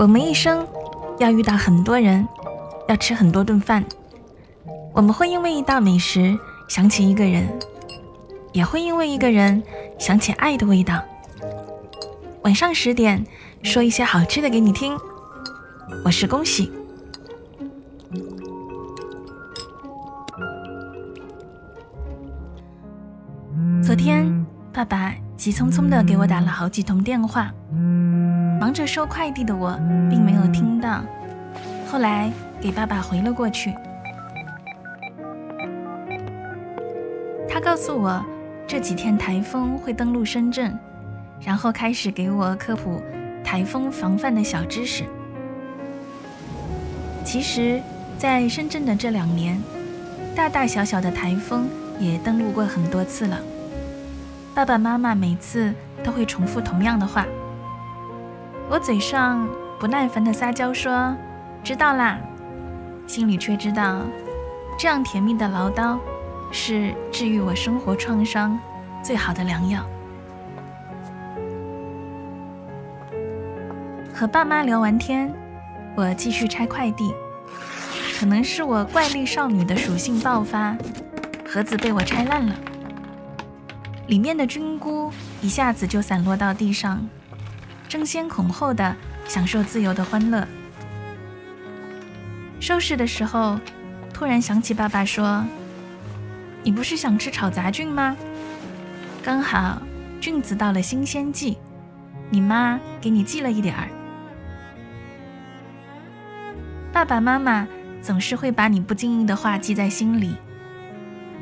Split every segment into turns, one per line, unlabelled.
我们一生要遇到很多人，要吃很多顿饭。我们会因为一道美食想起一个人，也会因为一个人想起爱的味道。晚上十点，说一些好吃的给你听。我是恭喜。昨天，爸爸急匆匆的给我打了好几通电话。忙着收快递的我，并没有听到。后来给爸爸回了过去。他告诉我，这几天台风会登陆深圳，然后开始给我科普台风防范的小知识。其实，在深圳的这两年，大大小小的台风也登陆过很多次了。爸爸妈妈每次都会重复同样的话。我嘴上不耐烦的撒娇说：“知道啦。”心里却知道，这样甜蜜的唠叨是治愈我生活创伤最好的良药。和爸妈聊完天，我继续拆快递。可能是我怪力少女的属性爆发，盒子被我拆烂了，里面的菌菇一下子就散落到地上。争先恐后的享受自由的欢乐。收拾的时候，突然想起爸爸说：“你不是想吃炒杂菌吗？刚好菌子到了新鲜季，你妈给你寄了一点儿。”爸爸妈妈总是会把你不经意的话记在心里，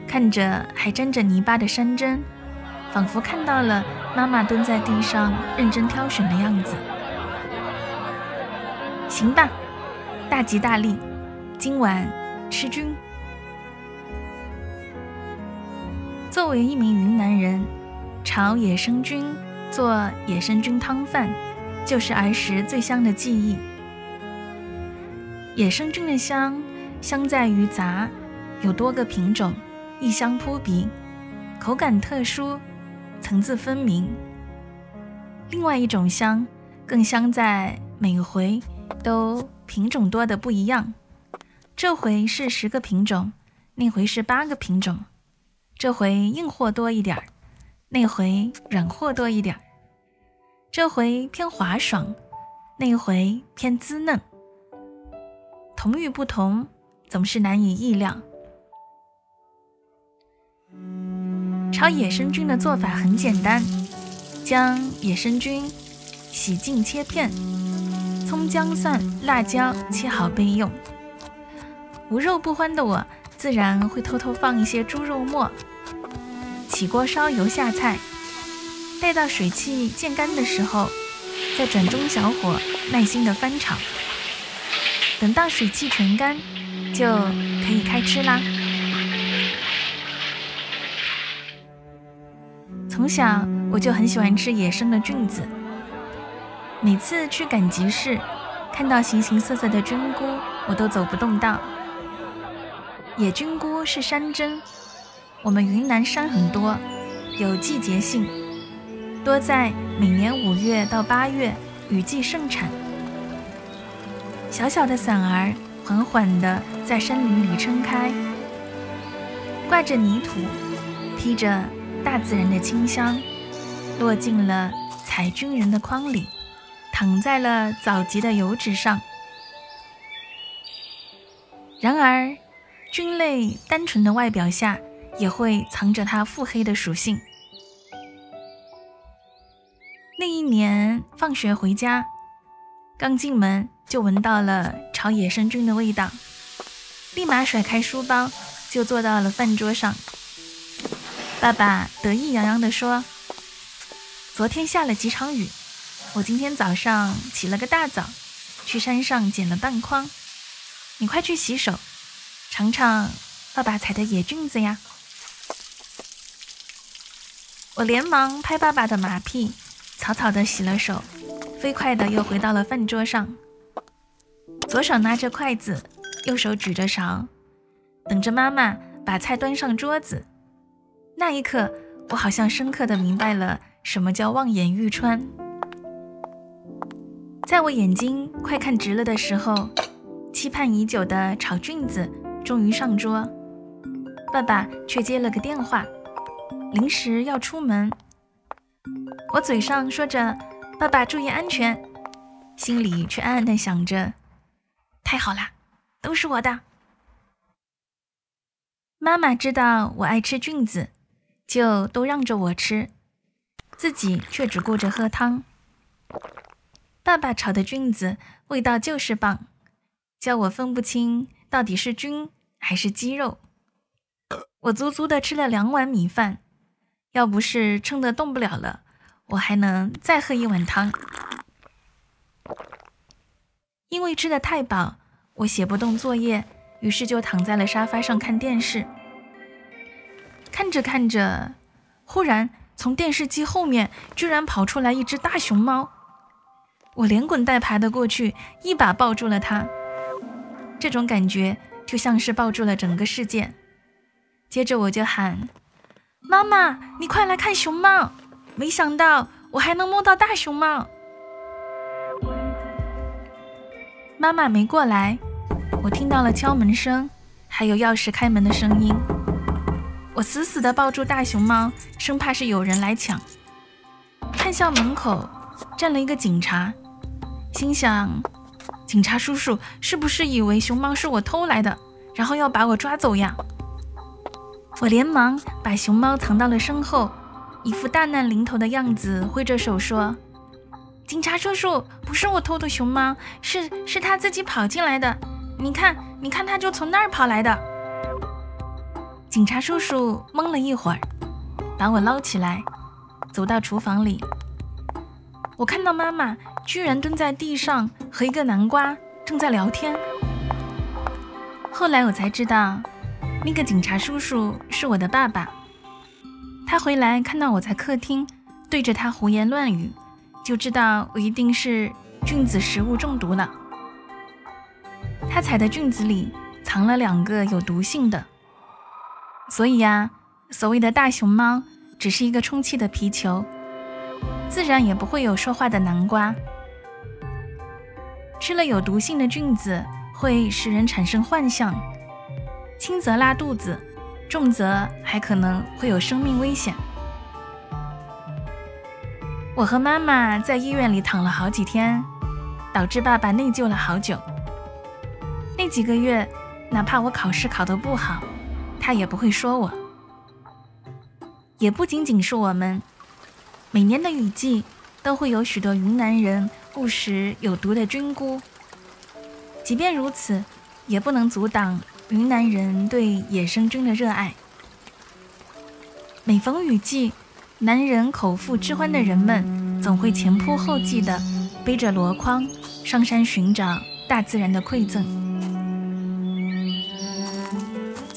看着还沾着泥巴的山珍。仿佛看到了妈妈蹲在地上认真挑选的样子。行吧，大吉大利，今晚吃菌。作为一名云南人，炒野生菌、做野生菌汤饭，就是儿时最香的记忆。野生菌的香，香在于杂，有多个品种，异香扑鼻，口感特殊。层次分明。另外一种香，更香在每回都品种多的不一样。这回是十个品种，那回是八个品种。这回硬货多一点儿，那回软货多一点儿。这回偏滑爽，那回偏滋嫩。同与不同，总是难以意料。炒野生菌的做法很简单，将野生菌洗净切片，葱姜蒜辣椒切好备用。无肉不欢的我，自然会偷偷放一些猪肉末。起锅烧油下菜，待到水汽渐干的时候，再转中小火耐心的翻炒。等到水汽全干，就可以开吃啦。从小我就很喜欢吃野生的菌子，每次去赶集市，看到形形色色的菌菇，我都走不动道。野菌菇是山珍，我们云南山很多，有季节性，多在每年五月到八月雨季盛产。小小的伞儿缓缓地在山林里撑开，挂着泥土，披着。大自然的清香落进了采菌人的筐里，躺在了早集的油纸上。然而，菌类单纯的外表下也会藏着它腹黑的属性。那一年放学回家，刚进门就闻到了炒野生菌的味道，立马甩开书包就坐到了饭桌上。爸爸得意洋洋地说：“昨天下了几场雨，我今天早上起了个大早，去山上捡了半筐。你快去洗手，尝尝爸爸采的野菌子呀！”我连忙拍爸爸的马屁，草草地洗了手，飞快地又回到了饭桌上，左手拿着筷子，右手举着勺，等着妈妈把菜端上桌子。那一刻，我好像深刻的明白了什么叫望眼欲穿。在我眼睛快看直了的时候，期盼已久的炒菌子终于上桌。爸爸却接了个电话，临时要出门。我嘴上说着“爸爸注意安全”，心里却暗暗的想着：“太好了，都是我的。”妈妈知道我爱吃菌子，就都让着我吃，自己却只顾着喝汤。爸爸炒的菌子味道就是棒，叫我分不清到底是菌还是鸡肉。我足足的吃了两碗米饭，要不是撑得动不了了，我还能再喝一碗汤。因为吃的太饱，我写不动作业，于是就躺在了沙发上看电视。看着看着，忽然从电视机后面居然跑出来一只大熊猫。我连滚带爬的过去，一把抱住了它。这种感觉就像是抱住了整个世界。接着我就喊：“妈妈，你快来看熊猫！”没想到我还能摸到大熊猫。妈妈没过来，我听到了敲门声，还有钥匙开门的声音。我死死地抱住大熊猫，生怕是有人来抢。看向门口站了一个警察。心想，警察叔叔是不是以为熊猫是我偷来的，然后要把我抓走呀？我连忙把熊猫藏到了身后，一副大难临头的样子，挥着手说：“警察叔叔，不是我偷的熊猫，是是他自己跑进来的。你看，你看，他就从那儿跑来的。”警察叔叔懵了一会儿，把我捞起来，走到厨房里。我看到妈妈居然蹲在地上和一个南瓜正在聊天。后来我才知道，那个警察叔叔是我的爸爸。他回来看到我在客厅对着他胡言乱语，就知道我一定是菌子食物中毒了。他采的菌子里藏了两个有毒性的，所以呀，所谓的大熊猫只是一个充气的皮球。自然也不会有说话的南瓜。吃了有毒性的菌子，会使人产生幻象，轻则拉肚子，重则还可能会有生命危险。我和妈妈在医院里躺了好几天，导致爸爸内疚了好久。那几个月，哪怕我考试考得不好，他也不会说我。也不仅仅是我们。每年的雨季，都会有许多云南人误食有毒的菌菇。即便如此，也不能阻挡云南人对野生菌的热爱。每逢雨季，男人口腹之欢的人们总会前仆后继地背着箩筐上山寻找大自然的馈赠。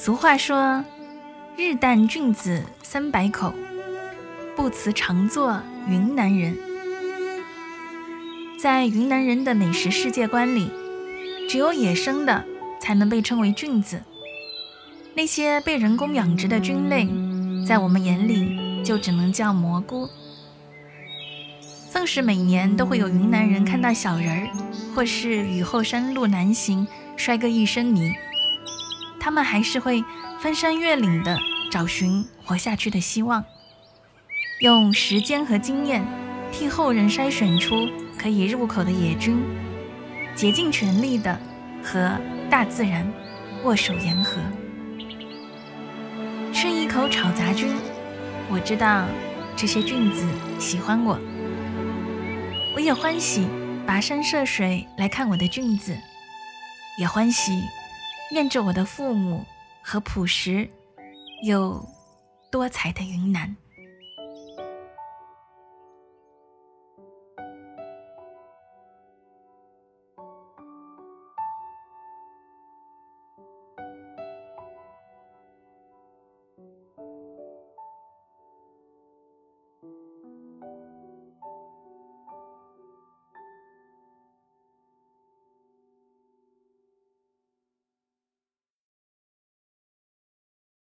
俗话说：“日啖菌子三百口。”不辞常作云南人，在云南人的美食世界观里，只有野生的才能被称为菌子，那些被人工养殖的菌类，在我们眼里就只能叫蘑菇。纵使每年都会有云南人看到小人儿，或是雨后山路难行，摔个一身泥，他们还是会翻山越岭的找寻活下去的希望。用时间和经验替后人筛选出可以入口的野菌，竭尽全力的和大自然握手言和。吃一口炒杂菌，我知道这些菌子喜欢我，我也欢喜跋山涉水来看我的菌子，也欢喜念着我的父母和朴实又多彩的云南。